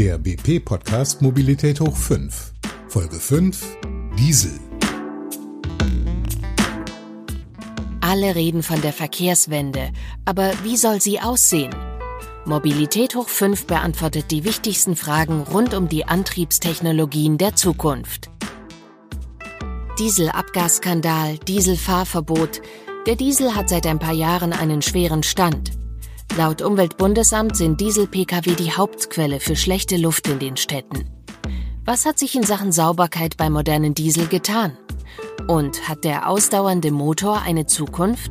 Der BP-Podcast Mobilität hoch 5. Folge 5 Diesel. Alle reden von der Verkehrswende, aber wie soll sie aussehen? Mobilität hoch 5 beantwortet die wichtigsten Fragen rund um die Antriebstechnologien der Zukunft. Dieselabgasskandal, Dieselfahrverbot. Der Diesel hat seit ein paar Jahren einen schweren Stand. Laut Umweltbundesamt sind Diesel-Pkw die Hauptquelle für schlechte Luft in den Städten. Was hat sich in Sachen Sauberkeit bei modernen Diesel getan? Und hat der ausdauernde Motor eine Zukunft?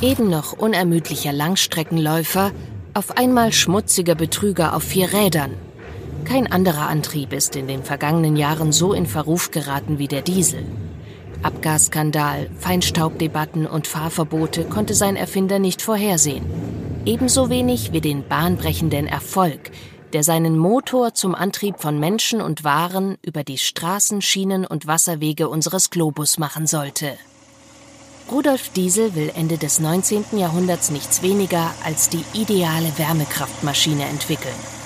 Eben noch unermüdlicher Langstreckenläufer, auf einmal schmutziger Betrüger auf vier Rädern. Kein anderer Antrieb ist in den vergangenen Jahren so in Verruf geraten wie der Diesel. Abgasskandal, Feinstaubdebatten und Fahrverbote konnte sein Erfinder nicht vorhersehen. Ebenso wenig wie den bahnbrechenden Erfolg, der seinen Motor zum Antrieb von Menschen und Waren über die Straßen, Schienen und Wasserwege unseres Globus machen sollte. Rudolf Diesel will Ende des 19. Jahrhunderts nichts weniger als die ideale Wärmekraftmaschine entwickeln.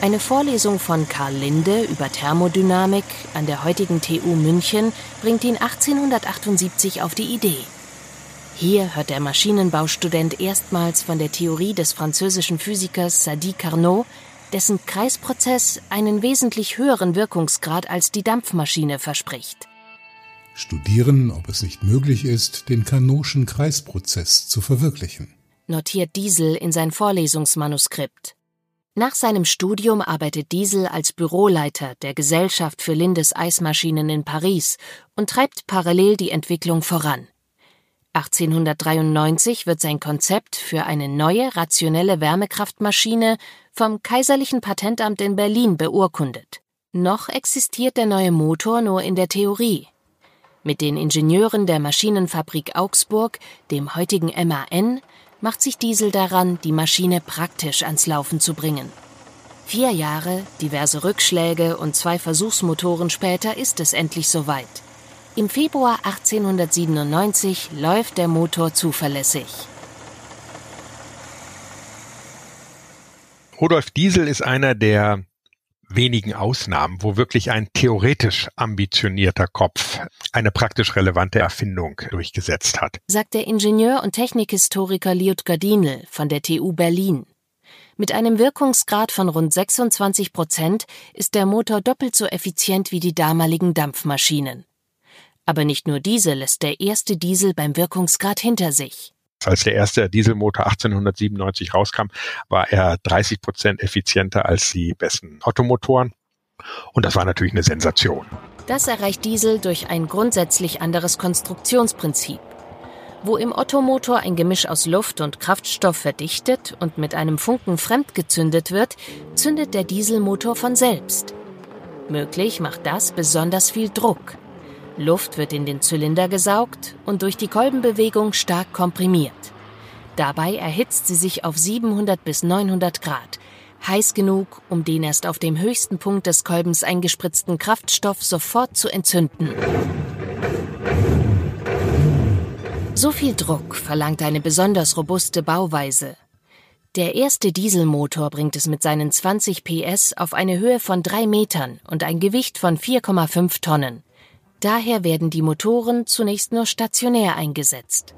Eine Vorlesung von Karl Linde über Thermodynamik an der heutigen TU München bringt ihn 1878 auf die Idee. Hier hört der Maschinenbaustudent erstmals von der Theorie des französischen Physikers Sadi Carnot, dessen Kreisprozess einen wesentlich höheren Wirkungsgrad als die Dampfmaschine verspricht. Studieren, ob es nicht möglich ist, den Carnotschen Kreisprozess zu verwirklichen. Notiert Diesel in sein Vorlesungsmanuskript. Nach seinem Studium arbeitet Diesel als Büroleiter der Gesellschaft für Lindes Eismaschinen in Paris und treibt parallel die Entwicklung voran. 1893 wird sein Konzept für eine neue rationelle Wärmekraftmaschine vom Kaiserlichen Patentamt in Berlin beurkundet. Noch existiert der neue Motor nur in der Theorie. Mit den Ingenieuren der Maschinenfabrik Augsburg, dem heutigen MAN, macht sich Diesel daran, die Maschine praktisch ans Laufen zu bringen. Vier Jahre, diverse Rückschläge und zwei Versuchsmotoren später ist es endlich soweit. Im Februar 1897 läuft der Motor zuverlässig. Rudolf Diesel ist einer der wenigen Ausnahmen, wo wirklich ein theoretisch ambitionierter Kopf eine praktisch relevante Erfindung durchgesetzt hat. Sagt der Ingenieur und Technikhistoriker Liut Gardinel von der TU Berlin. Mit einem Wirkungsgrad von rund 26 Prozent ist der Motor doppelt so effizient wie die damaligen Dampfmaschinen. Aber nicht nur diese lässt der erste Diesel beim Wirkungsgrad hinter sich. Als der erste Dieselmotor 1897 rauskam, war er 30 Prozent effizienter als die besten Ottomotoren. Und das war natürlich eine Sensation. Das erreicht Diesel durch ein grundsätzlich anderes Konstruktionsprinzip. Wo im Ottomotor ein Gemisch aus Luft und Kraftstoff verdichtet und mit einem Funken fremdgezündet wird, zündet der Dieselmotor von selbst. Möglich macht das besonders viel Druck. Luft wird in den Zylinder gesaugt und durch die Kolbenbewegung stark komprimiert. Dabei erhitzt sie sich auf 700 bis 900 Grad, heiß genug, um den erst auf dem höchsten Punkt des Kolbens eingespritzten Kraftstoff sofort zu entzünden. So viel Druck verlangt eine besonders robuste Bauweise. Der erste Dieselmotor bringt es mit seinen 20 PS auf eine Höhe von drei Metern und ein Gewicht von 4,5 Tonnen. Daher werden die Motoren zunächst nur stationär eingesetzt.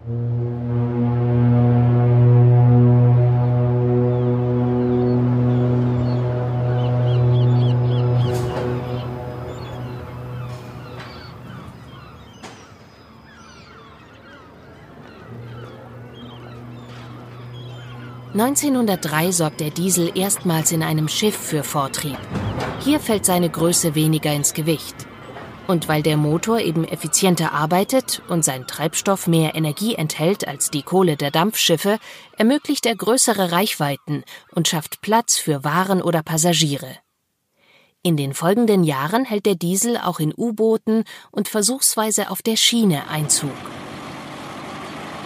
(1903) sorgt der Diesel erstmals in einem Schiff für Vortrieb. Hier fällt seine Größe weniger ins Gewicht. Und weil der Motor eben effizienter arbeitet und sein Treibstoff mehr Energie enthält als die Kohle der Dampfschiffe, ermöglicht er größere Reichweiten und schafft Platz für Waren oder Passagiere. In den folgenden Jahren hält der Diesel auch in U-Booten und versuchsweise auf der Schiene Einzug.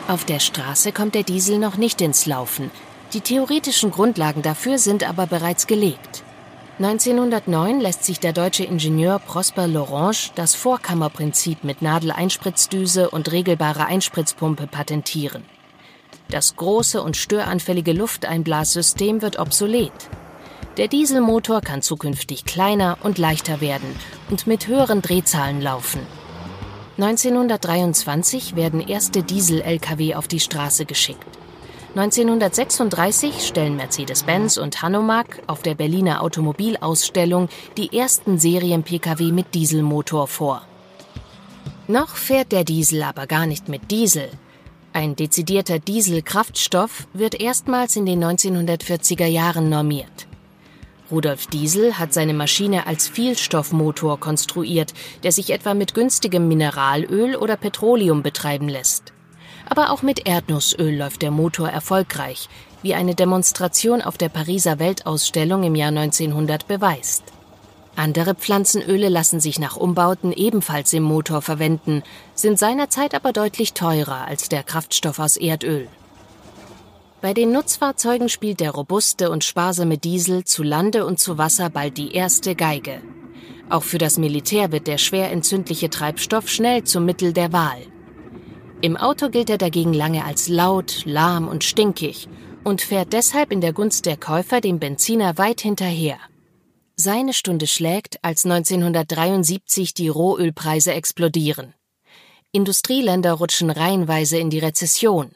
Auf der Straße kommt der Diesel noch nicht ins Laufen. Die theoretischen Grundlagen dafür sind aber bereits gelegt. 1909 lässt sich der deutsche Ingenieur Prosper Lorange das Vorkammerprinzip mit Nadeleinspritzdüse und regelbarer Einspritzpumpe patentieren. Das große und störanfällige Lufteinblassystem wird obsolet. Der Dieselmotor kann zukünftig kleiner und leichter werden und mit höheren Drehzahlen laufen. 1923 werden erste Diesel-Lkw auf die Straße geschickt. 1936 stellen Mercedes-Benz und Hanomag auf der Berliner Automobilausstellung die ersten Serien-Pkw mit Dieselmotor vor. Noch fährt der Diesel aber gar nicht mit Diesel. Ein dezidierter Dieselkraftstoff wird erstmals in den 1940er Jahren normiert. Rudolf Diesel hat seine Maschine als Vielstoffmotor konstruiert, der sich etwa mit günstigem Mineralöl oder Petroleum betreiben lässt. Aber auch mit Erdnussöl läuft der Motor erfolgreich, wie eine Demonstration auf der Pariser Weltausstellung im Jahr 1900 beweist. Andere Pflanzenöle lassen sich nach Umbauten ebenfalls im Motor verwenden, sind seinerzeit aber deutlich teurer als der Kraftstoff aus Erdöl. Bei den Nutzfahrzeugen spielt der robuste und sparsame Diesel zu Lande und zu Wasser bald die erste Geige. Auch für das Militär wird der schwer entzündliche Treibstoff schnell zum Mittel der Wahl. Im Auto gilt er dagegen lange als laut, lahm und stinkig und fährt deshalb in der Gunst der Käufer dem Benziner weit hinterher. Seine Stunde schlägt, als 1973 die Rohölpreise explodieren. Industrieländer rutschen reihenweise in die Rezession.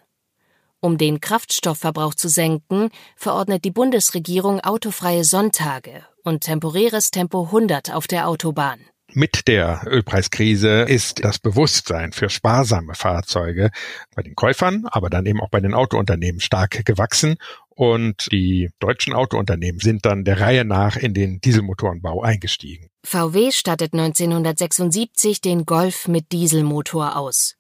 Um den Kraftstoffverbrauch zu senken, verordnet die Bundesregierung autofreie Sonntage und temporäres Tempo 100 auf der Autobahn. Mit der Ölpreiskrise ist das Bewusstsein für sparsame Fahrzeuge bei den Käufern, aber dann eben auch bei den Autounternehmen stark gewachsen. Und die deutschen Autounternehmen sind dann der Reihe nach in den Dieselmotorenbau eingestiegen. VW stattet 1976 den Golf mit Dieselmotor aus.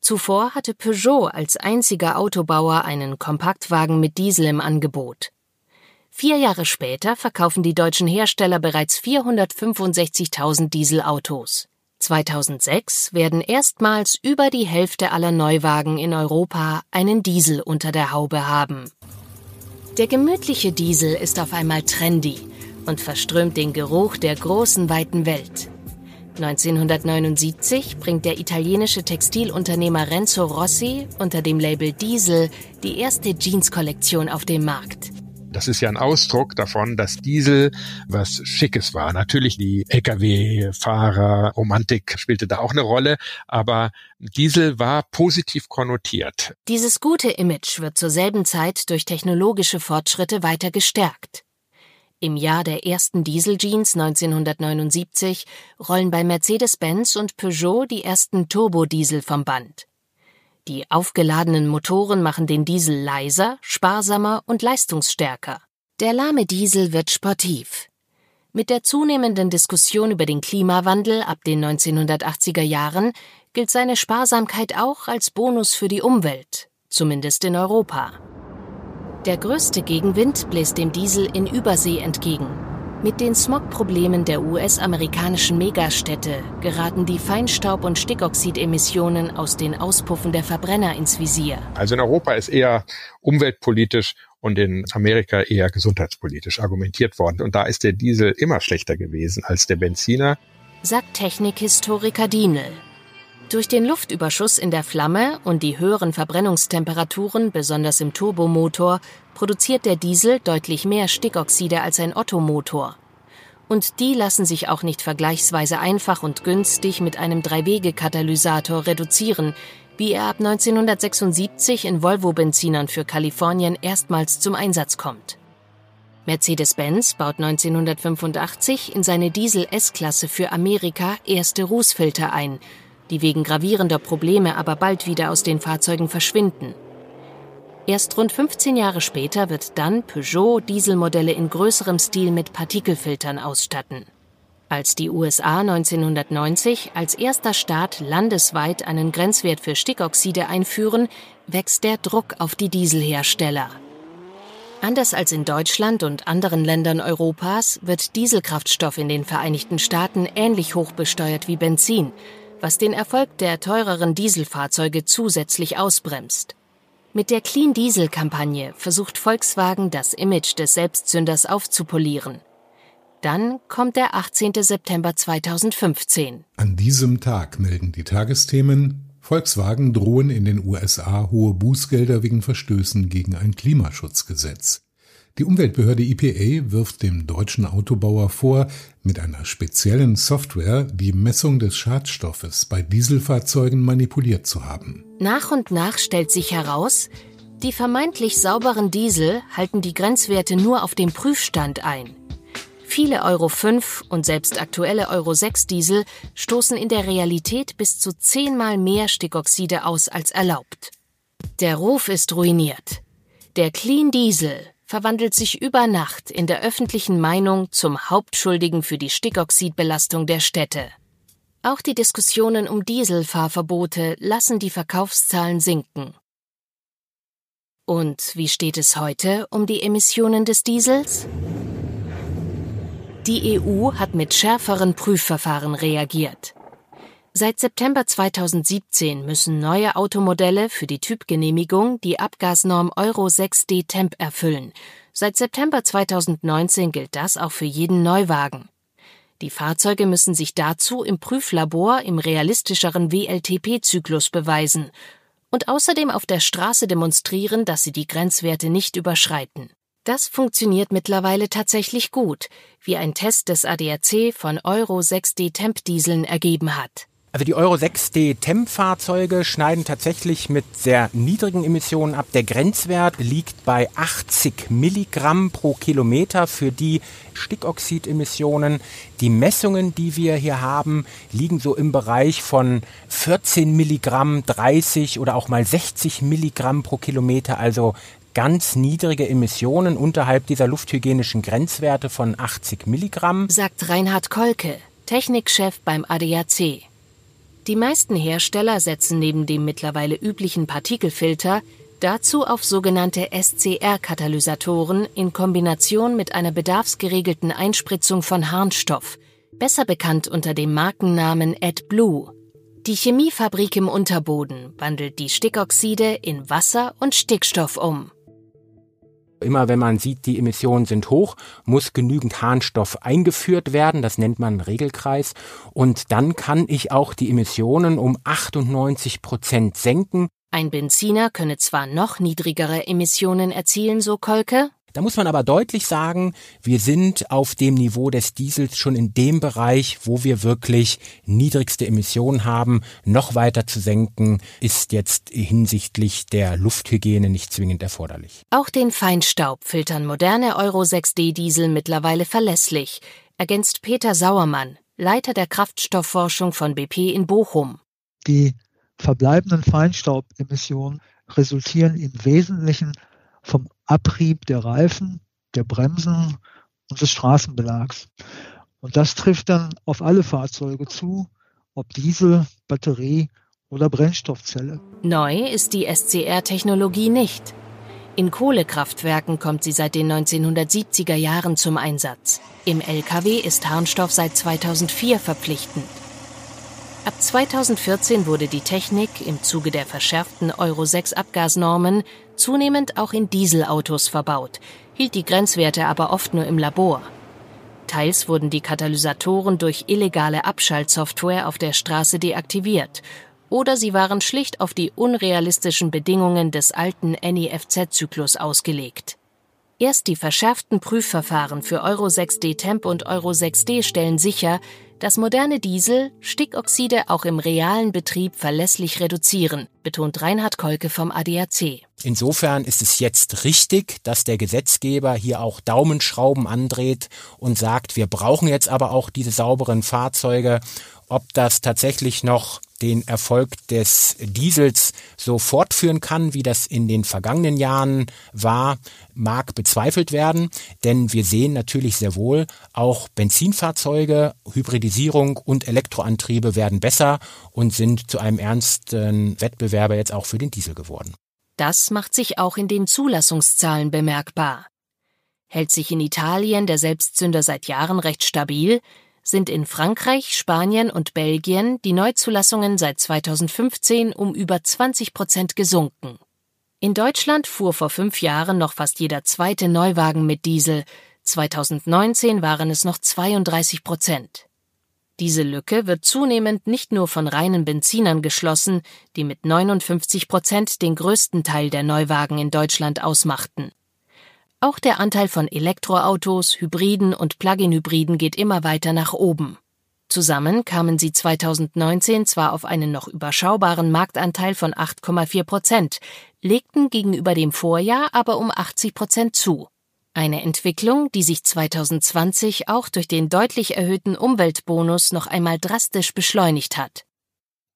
Zuvor hatte Peugeot als einziger Autobauer einen Kompaktwagen mit Diesel im Angebot. Vier Jahre später verkaufen die deutschen Hersteller bereits 465.000 Dieselautos. 2006 werden erstmals über die Hälfte aller Neuwagen in Europa einen Diesel unter der Haube haben. Der gemütliche Diesel ist auf einmal trendy und verströmt den Geruch der großen weiten Welt. 1979 bringt der italienische Textilunternehmer Renzo Rossi unter dem Label Diesel die erste Jeans-Kollektion auf dem Markt. Das ist ja ein Ausdruck davon, dass Diesel was Schickes war. Natürlich die Lkw-Fahrer, Romantik spielte da auch eine Rolle, aber Diesel war positiv konnotiert. Dieses gute Image wird zur selben Zeit durch technologische Fortschritte weiter gestärkt. Im Jahr der ersten Diesel-Jeans 1979 rollen bei Mercedes-Benz und Peugeot die ersten Turbodiesel vom Band. Die aufgeladenen Motoren machen den Diesel leiser, sparsamer und leistungsstärker. Der lahme Diesel wird sportiv. Mit der zunehmenden Diskussion über den Klimawandel ab den 1980er Jahren gilt seine Sparsamkeit auch als Bonus für die Umwelt, zumindest in Europa. Der größte Gegenwind bläst dem Diesel in Übersee entgegen. Mit den Smogproblemen der US-amerikanischen Megastädte geraten die Feinstaub- und Stickoxidemissionen aus den Auspuffen der Verbrenner ins Visier. Also in Europa ist eher umweltpolitisch und in Amerika eher gesundheitspolitisch argumentiert worden. Und da ist der Diesel immer schlechter gewesen als der Benziner. Sagt Technikhistoriker Dienel. Durch den Luftüberschuss in der Flamme und die höheren Verbrennungstemperaturen, besonders im Turbomotor, produziert der Diesel deutlich mehr Stickoxide als ein Ottomotor. Und die lassen sich auch nicht vergleichsweise einfach und günstig mit einem Drei-Wege-Katalysator reduzieren, wie er ab 1976 in Volvo-Benzinern für Kalifornien erstmals zum Einsatz kommt. Mercedes-Benz baut 1985 in seine Diesel-S-Klasse für Amerika erste Rußfilter ein – die wegen gravierender Probleme aber bald wieder aus den Fahrzeugen verschwinden. Erst rund 15 Jahre später wird dann Peugeot Dieselmodelle in größerem Stil mit Partikelfiltern ausstatten. Als die USA 1990 als erster Staat landesweit einen Grenzwert für Stickoxide einführen, wächst der Druck auf die Dieselhersteller. Anders als in Deutschland und anderen Ländern Europas wird Dieselkraftstoff in den Vereinigten Staaten ähnlich hoch besteuert wie Benzin, was den Erfolg der teureren Dieselfahrzeuge zusätzlich ausbremst. Mit der Clean Diesel Kampagne versucht Volkswagen das Image des Selbstzünders aufzupolieren. Dann kommt der 18. September 2015. An diesem Tag melden die Tagesthemen Volkswagen drohen in den USA hohe Bußgelder wegen Verstößen gegen ein Klimaschutzgesetz. Die Umweltbehörde EPA wirft dem deutschen Autobauer vor, mit einer speziellen Software die Messung des Schadstoffes bei Dieselfahrzeugen manipuliert zu haben. Nach und nach stellt sich heraus, die vermeintlich sauberen Diesel halten die Grenzwerte nur auf dem Prüfstand ein. Viele Euro 5 und selbst aktuelle Euro 6 Diesel stoßen in der Realität bis zu zehnmal mehr Stickoxide aus als erlaubt. Der Ruf ist ruiniert. Der Clean Diesel verwandelt sich über Nacht in der öffentlichen Meinung zum Hauptschuldigen für die Stickoxidbelastung der Städte. Auch die Diskussionen um Dieselfahrverbote lassen die Verkaufszahlen sinken. Und wie steht es heute um die Emissionen des Diesels? Die EU hat mit schärferen Prüfverfahren reagiert. Seit September 2017 müssen neue Automodelle für die Typgenehmigung die Abgasnorm Euro 6D Temp erfüllen. Seit September 2019 gilt das auch für jeden Neuwagen. Die Fahrzeuge müssen sich dazu im Prüflabor im realistischeren WLTP-Zyklus beweisen und außerdem auf der Straße demonstrieren, dass sie die Grenzwerte nicht überschreiten. Das funktioniert mittlerweile tatsächlich gut, wie ein Test des ADAC von Euro 6D Temp Dieseln ergeben hat. Also die Euro 6D Temp-Fahrzeuge schneiden tatsächlich mit sehr niedrigen Emissionen ab. Der Grenzwert liegt bei 80 Milligramm pro Kilometer für die Stickoxidemissionen. Die Messungen, die wir hier haben, liegen so im Bereich von 14 Milligramm, 30 oder auch mal 60 Milligramm pro Kilometer. Also ganz niedrige Emissionen unterhalb dieser lufthygienischen Grenzwerte von 80 Milligramm. Sagt Reinhard Kolke, Technikchef beim ADAC. Die meisten Hersteller setzen neben dem mittlerweile üblichen Partikelfilter dazu auf sogenannte SCR-Katalysatoren in Kombination mit einer bedarfsgeregelten Einspritzung von Harnstoff, besser bekannt unter dem Markennamen AdBlue. Die Chemiefabrik im Unterboden wandelt die Stickoxide in Wasser und Stickstoff um. Immer wenn man sieht, die Emissionen sind hoch, muss genügend Harnstoff eingeführt werden. Das nennt man Regelkreis. Und dann kann ich auch die Emissionen um 98 Prozent senken. Ein Benziner könne zwar noch niedrigere Emissionen erzielen, so Kolke, da muss man aber deutlich sagen, wir sind auf dem Niveau des Diesels schon in dem Bereich, wo wir wirklich niedrigste Emissionen haben. Noch weiter zu senken ist jetzt hinsichtlich der Lufthygiene nicht zwingend erforderlich. Auch den Feinstaub filtern moderne Euro 6D Diesel mittlerweile verlässlich, ergänzt Peter Sauermann, Leiter der Kraftstoffforschung von BP in Bochum. Die verbleibenden Feinstaubemissionen resultieren im Wesentlichen vom Abrieb der Reifen, der Bremsen und des Straßenbelags. Und das trifft dann auf alle Fahrzeuge zu, ob Diesel, Batterie oder Brennstoffzelle. Neu ist die SCR-Technologie nicht. In Kohlekraftwerken kommt sie seit den 1970er Jahren zum Einsatz. Im Lkw ist Harnstoff seit 2004 verpflichtend. Ab 2014 wurde die Technik im Zuge der verschärften Euro 6 Abgasnormen zunehmend auch in Dieselautos verbaut, hielt die Grenzwerte aber oft nur im Labor. Teils wurden die Katalysatoren durch illegale Abschaltsoftware auf der Straße deaktiviert oder sie waren schlicht auf die unrealistischen Bedingungen des alten NEFZ-Zyklus ausgelegt. Erst die verschärften Prüfverfahren für Euro 6D Temp und Euro 6D stellen sicher, dass moderne Diesel Stickoxide auch im realen Betrieb verlässlich reduzieren, betont Reinhard Kolke vom ADAC. Insofern ist es jetzt richtig, dass der Gesetzgeber hier auch Daumenschrauben andreht und sagt, wir brauchen jetzt aber auch diese sauberen Fahrzeuge. Ob das tatsächlich noch den Erfolg des Diesels so fortführen kann, wie das in den vergangenen Jahren war, mag bezweifelt werden, denn wir sehen natürlich sehr wohl, auch Benzinfahrzeuge, Hybridisierung und Elektroantriebe werden besser und sind zu einem ernsten Wettbewerber jetzt auch für den Diesel geworden. Das macht sich auch in den Zulassungszahlen bemerkbar. Hält sich in Italien der Selbstzünder seit Jahren recht stabil, sind in Frankreich, Spanien und Belgien die Neuzulassungen seit 2015 um über 20 Prozent gesunken. In Deutschland fuhr vor fünf Jahren noch fast jeder zweite Neuwagen mit Diesel, 2019 waren es noch 32 Prozent. Diese Lücke wird zunehmend nicht nur von reinen Benzinern geschlossen, die mit 59 Prozent den größten Teil der Neuwagen in Deutschland ausmachten. Auch der Anteil von Elektroautos, Hybriden und Plug-in-Hybriden geht immer weiter nach oben. Zusammen kamen sie 2019 zwar auf einen noch überschaubaren Marktanteil von 8,4 Prozent, legten gegenüber dem Vorjahr aber um 80 Prozent zu. Eine Entwicklung, die sich 2020 auch durch den deutlich erhöhten Umweltbonus noch einmal drastisch beschleunigt hat.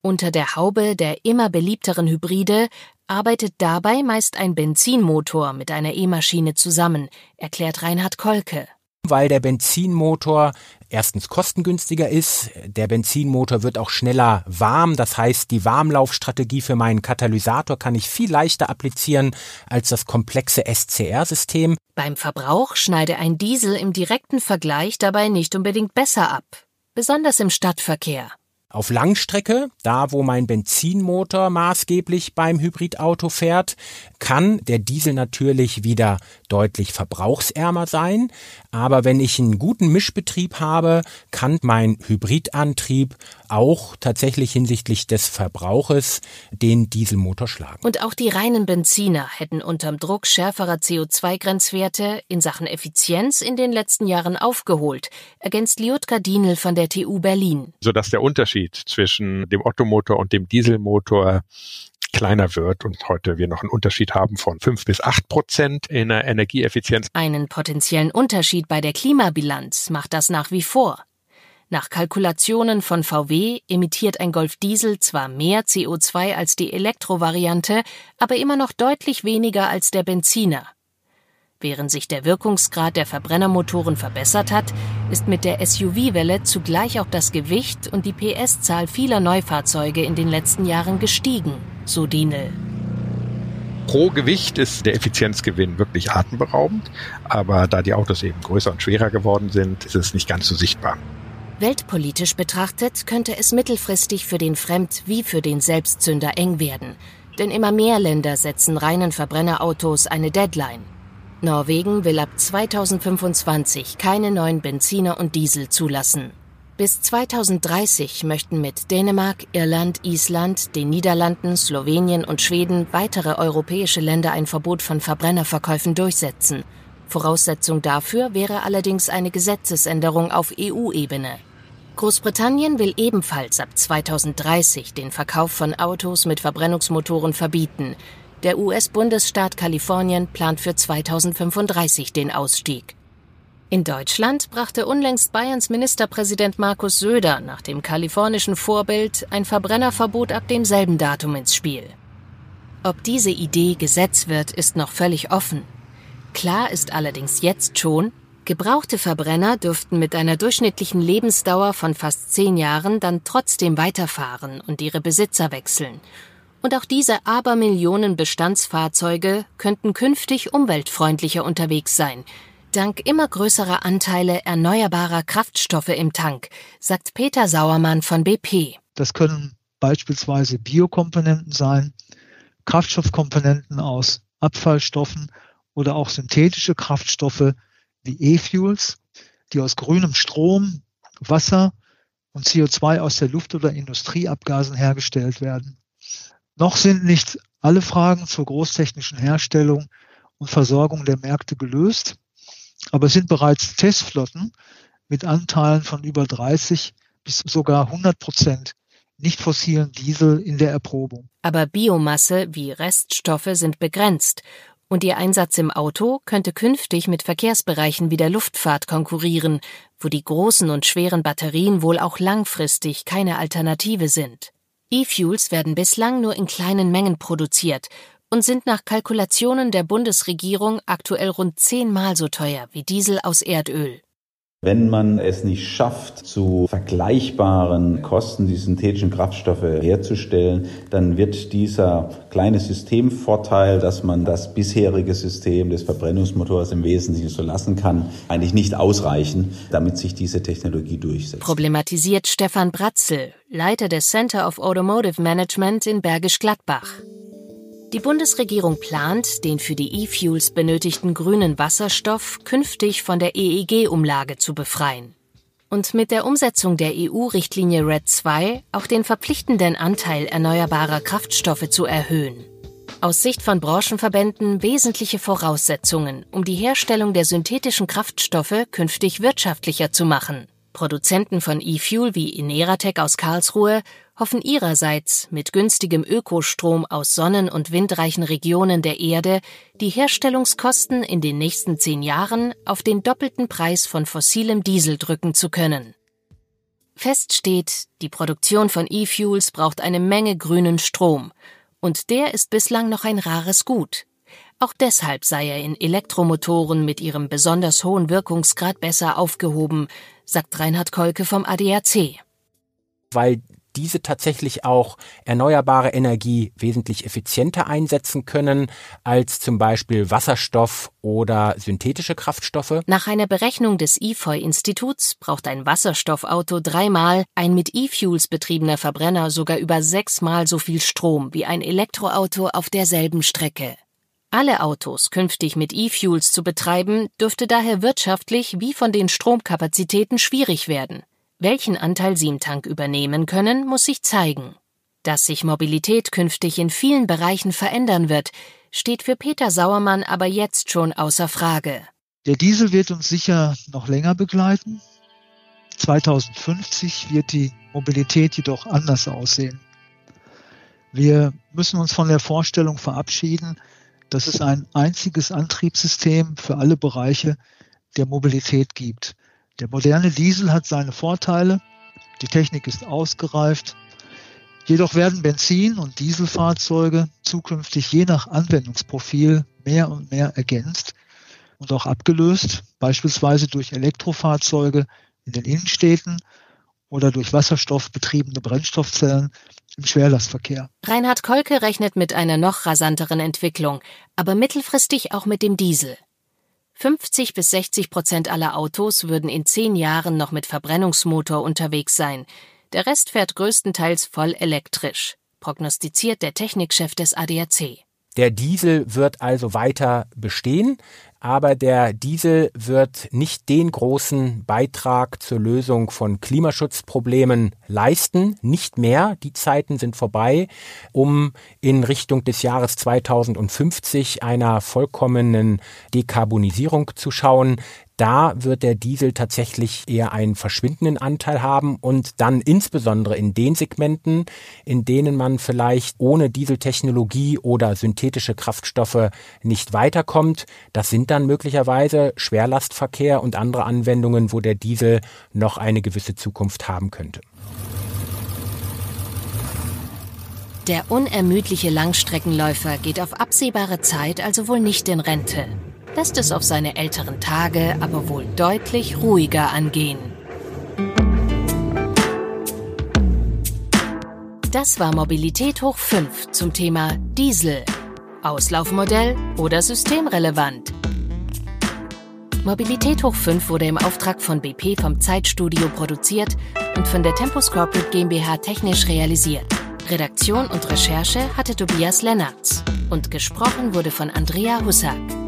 Unter der Haube der immer beliebteren Hybride arbeitet dabei meist ein Benzinmotor mit einer E-Maschine zusammen, erklärt Reinhard Kolke weil der Benzinmotor erstens kostengünstiger ist. Der Benzinmotor wird auch schneller warm. Das heißt, die Warmlaufstrategie für meinen Katalysator kann ich viel leichter applizieren als das komplexe SCR-System. Beim Verbrauch schneide ein Diesel im direkten Vergleich dabei nicht unbedingt besser ab. Besonders im Stadtverkehr. Auf Langstrecke, da wo mein Benzinmotor maßgeblich beim Hybridauto fährt, kann der Diesel natürlich wieder deutlich verbrauchsärmer sein. Aber wenn ich einen guten Mischbetrieb habe, kann mein Hybridantrieb auch tatsächlich hinsichtlich des Verbrauches den Dieselmotor schlagen. Und auch die reinen Benziner hätten unterm Druck schärferer CO2-Grenzwerte in Sachen Effizienz in den letzten Jahren aufgeholt, ergänzt Liutka Dienel von der TU Berlin. Sodass der Unterschied zwischen dem Ottomotor und dem Dieselmotor kleiner wird und heute wir noch einen Unterschied haben von fünf bis acht Prozent in der Energieeffizienz. Einen potenziellen Unterschied bei der Klimabilanz macht das nach wie vor. Nach Kalkulationen von VW emittiert ein Golf Diesel zwar mehr CO2 als die Elektrovariante, aber immer noch deutlich weniger als der Benziner. Während sich der Wirkungsgrad der Verbrennermotoren verbessert hat, ist mit der SUV-Welle zugleich auch das Gewicht und die PS-Zahl vieler Neufahrzeuge in den letzten Jahren gestiegen, so Dienel. Pro Gewicht ist der Effizienzgewinn wirklich atemberaubend, aber da die Autos eben größer und schwerer geworden sind, ist es nicht ganz so sichtbar. Weltpolitisch betrachtet könnte es mittelfristig für den Fremd- wie für den Selbstzünder eng werden. Denn immer mehr Länder setzen reinen Verbrennerautos eine Deadline. Norwegen will ab 2025 keine neuen Benziner und Diesel zulassen. Bis 2030 möchten mit Dänemark, Irland, Island, den Niederlanden, Slowenien und Schweden weitere europäische Länder ein Verbot von Verbrennerverkäufen durchsetzen. Voraussetzung dafür wäre allerdings eine Gesetzesänderung auf EU-Ebene. Großbritannien will ebenfalls ab 2030 den Verkauf von Autos mit Verbrennungsmotoren verbieten. Der US-Bundesstaat Kalifornien plant für 2035 den Ausstieg. In Deutschland brachte unlängst Bayerns Ministerpräsident Markus Söder nach dem kalifornischen Vorbild ein Verbrennerverbot ab demselben Datum ins Spiel. Ob diese Idee Gesetz wird, ist noch völlig offen. Klar ist allerdings jetzt schon, gebrauchte Verbrenner dürften mit einer durchschnittlichen Lebensdauer von fast zehn Jahren dann trotzdem weiterfahren und ihre Besitzer wechseln. Und auch diese Abermillionen Bestandsfahrzeuge könnten künftig umweltfreundlicher unterwegs sein, dank immer größerer Anteile erneuerbarer Kraftstoffe im Tank, sagt Peter Sauermann von BP. Das können beispielsweise Biokomponenten sein, Kraftstoffkomponenten aus Abfallstoffen oder auch synthetische Kraftstoffe wie E-Fuels, die aus grünem Strom, Wasser und CO2 aus der Luft- oder Industrieabgasen hergestellt werden. Noch sind nicht alle Fragen zur großtechnischen Herstellung und Versorgung der Märkte gelöst, aber es sind bereits Testflotten mit Anteilen von über 30 bis sogar 100 Prozent nicht fossilen Diesel in der Erprobung. Aber Biomasse wie Reststoffe sind begrenzt und ihr Einsatz im Auto könnte künftig mit Verkehrsbereichen wie der Luftfahrt konkurrieren, wo die großen und schweren Batterien wohl auch langfristig keine Alternative sind. E-Fuels werden bislang nur in kleinen Mengen produziert und sind nach Kalkulationen der Bundesregierung aktuell rund zehnmal so teuer wie Diesel aus Erdöl. Wenn man es nicht schafft, zu vergleichbaren Kosten die synthetischen Kraftstoffe herzustellen, dann wird dieser kleine Systemvorteil, dass man das bisherige System des Verbrennungsmotors im Wesentlichen so lassen kann, eigentlich nicht ausreichen, damit sich diese Technologie durchsetzt. Problematisiert Stefan Bratzel, Leiter des Center of Automotive Management in Bergisch Gladbach. Die Bundesregierung plant, den für die E-Fuels benötigten grünen Wasserstoff künftig von der EEG-Umlage zu befreien. und mit der Umsetzung der EU-Richtlinie RED II auch den verpflichtenden Anteil erneuerbarer Kraftstoffe zu erhöhen. Aus Sicht von Branchenverbänden wesentliche Voraussetzungen, um die Herstellung der synthetischen Kraftstoffe künftig wirtschaftlicher zu machen. Produzenten von E-Fuel wie Ineratec aus Karlsruhe hoffen ihrerseits mit günstigem Ökostrom aus sonnen- und windreichen Regionen der Erde die Herstellungskosten in den nächsten zehn Jahren auf den doppelten Preis von fossilem Diesel drücken zu können. Fest steht, die Produktion von E-Fuels braucht eine Menge grünen Strom, und der ist bislang noch ein rares Gut. Auch deshalb sei er in Elektromotoren mit ihrem besonders hohen Wirkungsgrad besser aufgehoben, sagt Reinhard Kolke vom ADAC. Weil diese tatsächlich auch erneuerbare Energie wesentlich effizienter einsetzen können als zum Beispiel Wasserstoff oder synthetische Kraftstoffe? Nach einer Berechnung des IFOI-Instituts braucht ein Wasserstoffauto dreimal, ein mit E-Fuels betriebener Verbrenner sogar über sechsmal so viel Strom wie ein Elektroauto auf derselben Strecke. Alle Autos künftig mit E-Fuels zu betreiben, dürfte daher wirtschaftlich wie von den Stromkapazitäten schwierig werden. Welchen Anteil sie im Tank übernehmen können, muss sich zeigen. Dass sich Mobilität künftig in vielen Bereichen verändern wird, steht für Peter Sauermann aber jetzt schon außer Frage. Der Diesel wird uns sicher noch länger begleiten. 2050 wird die Mobilität jedoch anders aussehen. Wir müssen uns von der Vorstellung verabschieden, dass es ein einziges Antriebssystem für alle Bereiche der Mobilität gibt. Der moderne Diesel hat seine Vorteile, die Technik ist ausgereift, jedoch werden Benzin- und Dieselfahrzeuge zukünftig je nach Anwendungsprofil mehr und mehr ergänzt und auch abgelöst, beispielsweise durch Elektrofahrzeuge in den Innenstädten oder durch wasserstoffbetriebene Brennstoffzellen im Schwerlastverkehr. Reinhard Kolke rechnet mit einer noch rasanteren Entwicklung, aber mittelfristig auch mit dem Diesel. 50 bis 60 Prozent aller Autos würden in zehn Jahren noch mit Verbrennungsmotor unterwegs sein. Der Rest fährt größtenteils voll elektrisch, prognostiziert der Technikchef des ADAC. Der Diesel wird also weiter bestehen, aber der Diesel wird nicht den großen Beitrag zur Lösung von Klimaschutzproblemen leisten, nicht mehr, die Zeiten sind vorbei, um in Richtung des Jahres 2050 einer vollkommenen Dekarbonisierung zu schauen. Da wird der Diesel tatsächlich eher einen verschwindenden Anteil haben und dann insbesondere in den Segmenten, in denen man vielleicht ohne Dieseltechnologie oder synthetische Kraftstoffe nicht weiterkommt. Das sind dann möglicherweise Schwerlastverkehr und andere Anwendungen, wo der Diesel noch eine gewisse Zukunft haben könnte. Der unermüdliche Langstreckenläufer geht auf absehbare Zeit also wohl nicht in Rente lässt es auf seine älteren Tage aber wohl deutlich ruhiger angehen. Das war Mobilität hoch 5 zum Thema Diesel. Auslaufmodell oder systemrelevant? Mobilität hoch 5 wurde im Auftrag von BP vom Zeitstudio produziert und von der Tempus Corporate GmbH technisch realisiert. Redaktion und Recherche hatte Tobias Lennartz und gesprochen wurde von Andrea Hussack.